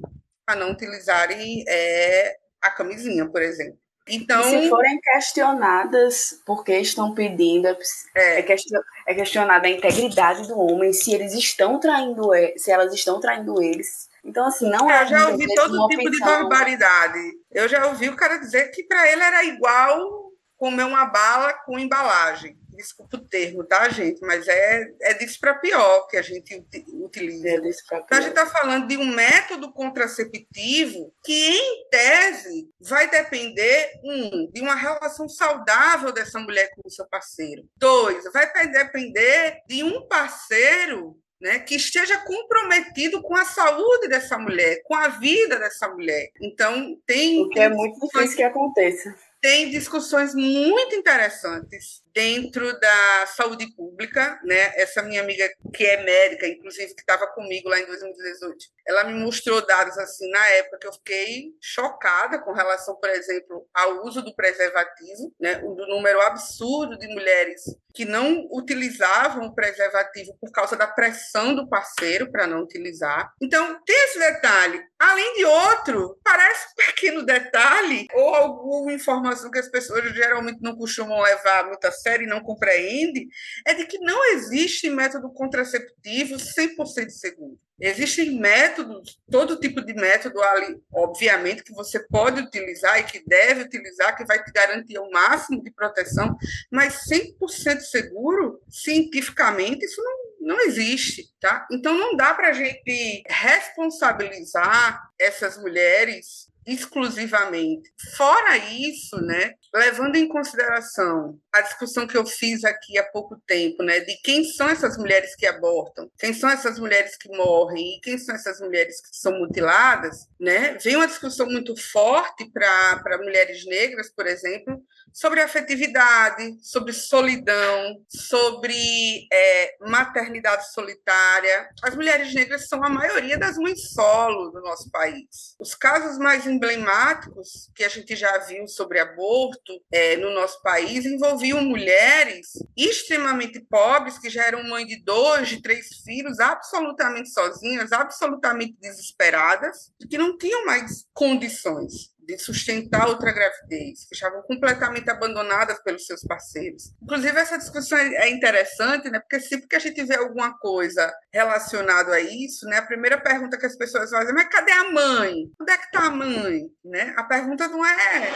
a não utilizarem é, a camisinha, por exemplo. Então, e se forem questionadas porque estão pedindo, é, é, question, é questionada a integridade do homem, se eles estão traindo, se elas estão traindo eles. Então, assim, não é. Eu já ouvi todo tipo de barbaridade. Eu já ouvi o cara dizer que para ele era igual comer uma bala com embalagem desculpa o termo, tá, gente? Mas é, é disso para pior que a gente utiliza. É então, a gente está falando de um método contraceptivo que, em tese, vai depender, um, de uma relação saudável dessa mulher com o seu parceiro. Dois, vai depender de um parceiro né, que esteja comprometido com a saúde dessa mulher, com a vida dessa mulher. Então, tem. O que é muito difícil que aconteça. Tem discussões muito interessantes dentro da saúde pública, né? Essa minha amiga que é médica, inclusive que estava comigo lá em 2018, ela me mostrou dados assim na época que eu fiquei chocada com relação, por exemplo, ao uso do preservativo, né? Do número absurdo de mulheres que não utilizavam o preservativo por causa da pressão do parceiro para não utilizar. Então, tem esse detalhe. Além de outro, parece um pequeno detalhe ou alguma informação que as pessoas geralmente não costumam levar muito a série não compreende é de que não existe método contraceptivo 100% seguro. Existem métodos, todo tipo de método ali, obviamente, que você pode utilizar e que deve utilizar, que vai te garantir o máximo de proteção, mas 100% seguro, cientificamente, isso não, não existe, tá? Então, não dá para a gente responsabilizar essas mulheres exclusivamente. Fora isso, né, levando em consideração a discussão que eu fiz aqui há pouco tempo, né, de quem são essas mulheres que abortam, quem são essas mulheres que morrem e quem são essas mulheres que são mutiladas, né, vem uma discussão muito forte para mulheres negras, por exemplo, sobre afetividade, sobre solidão, sobre é, maternidade solitária. As mulheres negras são a maioria das mães solo do nosso país. Os casos mais emblemáticos que a gente já viu sobre aborto é, no nosso país envolviam mulheres extremamente pobres que já eram mães de dois, de três filhos, absolutamente sozinhas, absolutamente desesperadas, que não tinham mais condições de sustentar outra gravidez, que estavam completamente abandonadas pelos seus parceiros. Inclusive, essa discussão é, é interessante, né? porque sempre que a gente vê alguma coisa relacionada a isso, né? a primeira pergunta que as pessoas fazem é: mas cadê a mãe? Onde é que está a mãe? Né? A pergunta não é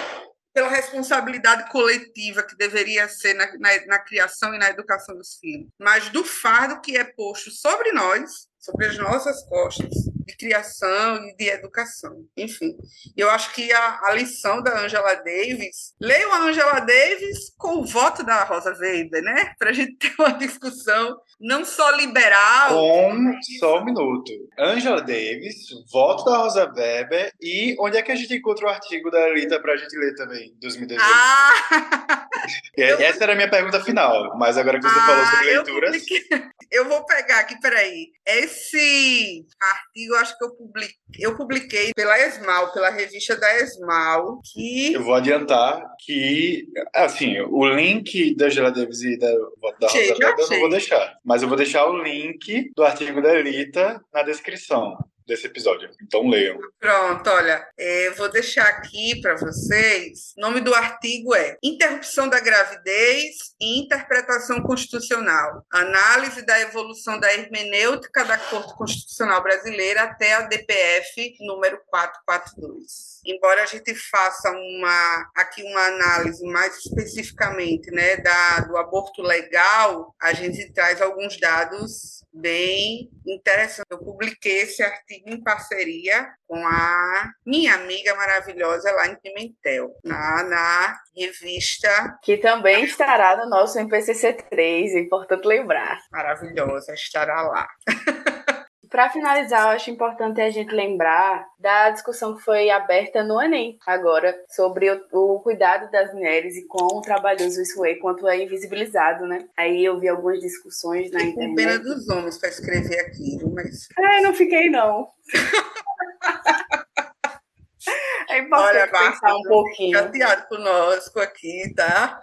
pela responsabilidade coletiva que deveria ser na, na, na criação e na educação dos filhos, mas do fardo que é posto sobre nós, sobre as nossas costas, de criação e de educação. Enfim, eu acho que a, a lição da Angela Davis, leio a Angela Davis com o voto da Rosa Weber, né? Para a gente ter uma discussão não só liberal. Com só um minuto. Angela Davis, voto da Rosa Weber e onde é que a gente encontra o artigo da Elita para a gente ler também, 2018? Ah! Essa era a minha pergunta final, mas agora que você ah, falou sobre leituras. Eu, eu vou pegar aqui, peraí. Esse artigo acho que eu publiquei, eu publiquei pela Esmal, pela revista da Esmal, que... Eu vou adiantar que, assim, o link da Angela Davis e da, da Rosa eu não vou deixar, mas eu vou deixar o link do artigo da Elita na descrição desse episódio. Então leiam. Pronto, olha, é, vou deixar aqui para vocês. O nome do artigo é Interrupção da gravidez e interpretação constitucional. Análise da evolução da hermenêutica da Corte Constitucional Brasileira até a DPF número 442 embora a gente faça uma aqui uma análise mais especificamente né, da, do aborto legal, a gente traz alguns dados bem interessantes. Eu publiquei esse artigo em parceria com a minha amiga maravilhosa lá em Pimentel, na, na revista. Que também estará no nosso MPCC 3, é importante lembrar. Maravilhosa, estará lá. Para finalizar, eu acho importante a gente lembrar da discussão que foi aberta no Enem agora sobre o, o cuidado das mulheres e quão trabalhoso isso é, quanto é invisibilizado, né? Aí eu vi algumas discussões na internet. Com pena dos homens para escrever aquilo, mas. É, não fiquei não. É importante Olha, pensar um pouquinho. Chateado conosco aqui, tá?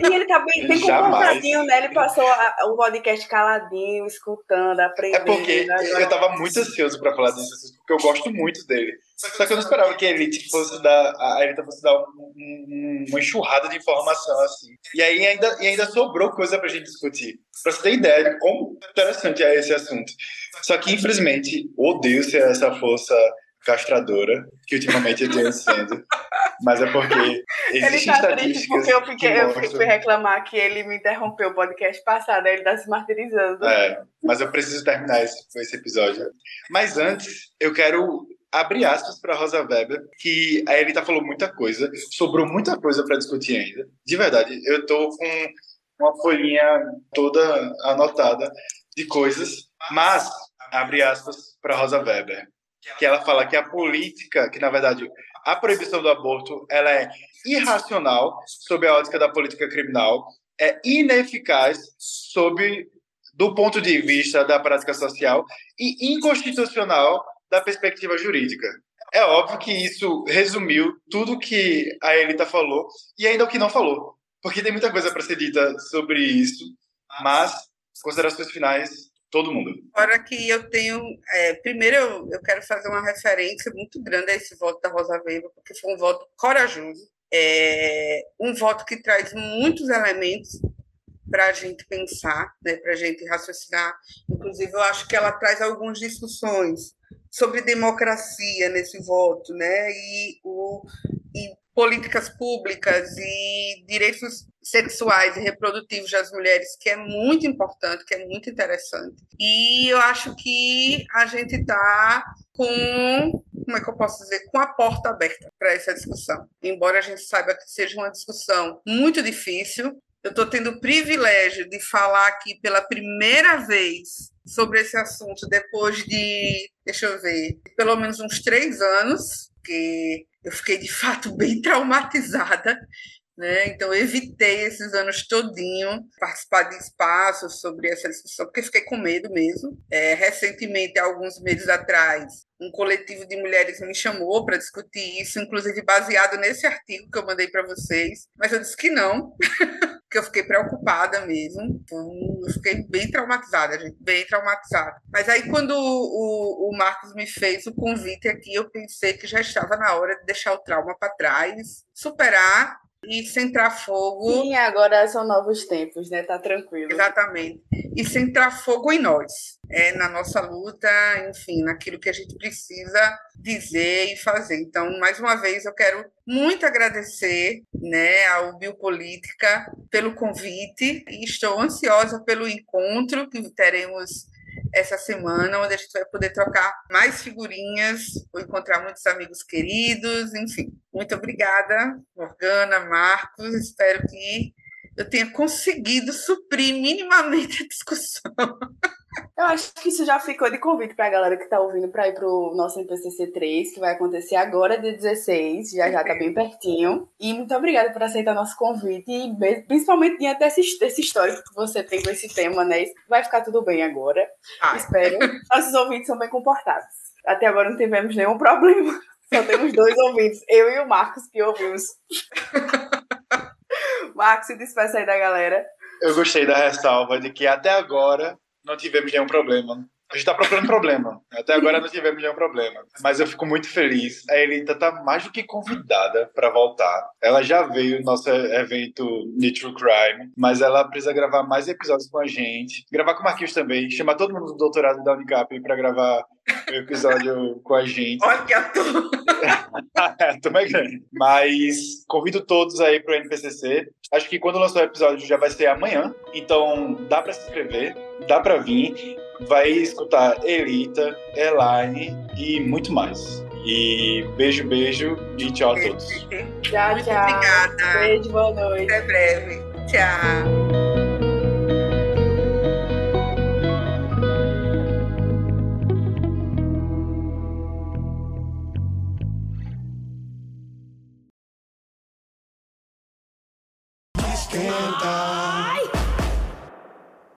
E ele tá bem, bem comportadinho, né? Ele passou a, o podcast caladinho, escutando, aprendendo. É porque eu tava muito ansioso pra falar disso, porque eu gosto muito dele. Só que eu não esperava que a Elite fosse dar, a Elite fosse dar um, um, uma enxurrada de informação assim. E aí ainda, e ainda sobrou coisa pra gente discutir. Pra você ter ideia de como interessante é esse assunto. Só que, infelizmente, odeio ser essa força castradora que ultimamente eu tenho sendo. Mas é porque existem ele tá triste porque eu, fiquei, eu fui reclamar que ele me interrompeu o podcast passado, aí ele tá se martirizando. É, mas eu preciso terminar esse, esse episódio. Mas antes, eu quero abrir aspas para Rosa Weber, que a Elita falou muita coisa, sobrou muita coisa para discutir ainda. De verdade, eu tô com uma folhinha toda anotada de coisas, mas abre aspas para Rosa Weber que ela fala que a política, que na verdade a proibição do aborto, ela é irracional sob a ótica da política criminal, é ineficaz sob do ponto de vista da prática social e inconstitucional da perspectiva jurídica. É óbvio que isso resumiu tudo que a Elita falou e ainda o que não falou, porque tem muita coisa para ser dita sobre isso, mas considerações finais todo mundo. Agora que eu tenho. É, primeiro, eu, eu quero fazer uma referência muito grande a esse voto da Rosa Weber, porque foi um voto corajoso, é, um voto que traz muitos elementos para a gente pensar, né, para a gente raciocinar. Inclusive, eu acho que ela traz algumas discussões sobre democracia nesse voto, né, e, o, e políticas públicas e direitos sexuais e reprodutivos das mulheres, que é muito importante, que é muito interessante. E eu acho que a gente está com como é que eu posso dizer, com a porta aberta para essa discussão. Embora a gente saiba que seja uma discussão muito difícil, eu estou tendo o privilégio de falar aqui pela primeira vez sobre esse assunto depois de, deixa eu ver, pelo menos uns três anos, que eu fiquei de fato bem traumatizada né? Então, eu evitei esses anos todinho participar de espaços sobre essa discussão, porque fiquei com medo mesmo. É, recentemente, alguns meses atrás, um coletivo de mulheres me chamou para discutir isso, inclusive baseado nesse artigo que eu mandei para vocês, mas eu disse que não, que eu fiquei preocupada mesmo. Então, eu fiquei bem traumatizada, gente, bem traumatizada. Mas aí, quando o, o, o Marcos me fez o convite aqui, eu pensei que já estava na hora de deixar o trauma para trás, superar e centrar fogo. Sim, agora são novos tempos, né? Tá tranquilo. Exatamente. E centrar fogo em nós, é, na nossa luta, enfim, naquilo que a gente precisa dizer e fazer. Então, mais uma vez, eu quero muito agradecer né, ao Biopolítica pelo convite e estou ansiosa pelo encontro que teremos essa semana, onde a gente vai poder trocar mais figurinhas, vou encontrar muitos amigos queridos, enfim. Muito obrigada, Morgana, Marcos. Espero que eu tenha conseguido suprir minimamente a discussão. Eu acho que isso já ficou de convite para a galera que está ouvindo para ir para o nosso MPCC 3, que vai acontecer agora, dia 16, já já está bem pertinho. E muito obrigada por aceitar nosso convite, e principalmente diante desse, desse histórico que você tem com esse tema, né? Vai ficar tudo bem agora. Ai. Espero. Nossos ouvintes são bem comportados. Até agora não tivemos nenhum problema. Só temos dois ouvintes, eu e o Marcos, que ouvimos. Marcos, se despeça aí da galera. Eu gostei da ressalva de que até agora não tivemos nenhum problema. A gente está procurando problema. Até agora não tivemos nenhum problema. Mas eu fico muito feliz. A Elita está mais do que convidada para voltar. Ela já veio no nosso evento True Crime, mas ela precisa gravar mais episódios com a gente. Gravar com o Marquinhos também. Chamar todo mundo do doutorado da Unicap para gravar o episódio com a gente. Olha que ator! é, também grande. Mas convido todos aí para o NPCC. Acho que quando lançar o episódio já vai ser amanhã. Então dá para se inscrever, dá para vir vai escutar Elita, Elaine e muito mais. E beijo, beijo e tchau a todos. Tchau, Muito tchau. Obrigada. Beijo, boa noite. Até breve. Tchau.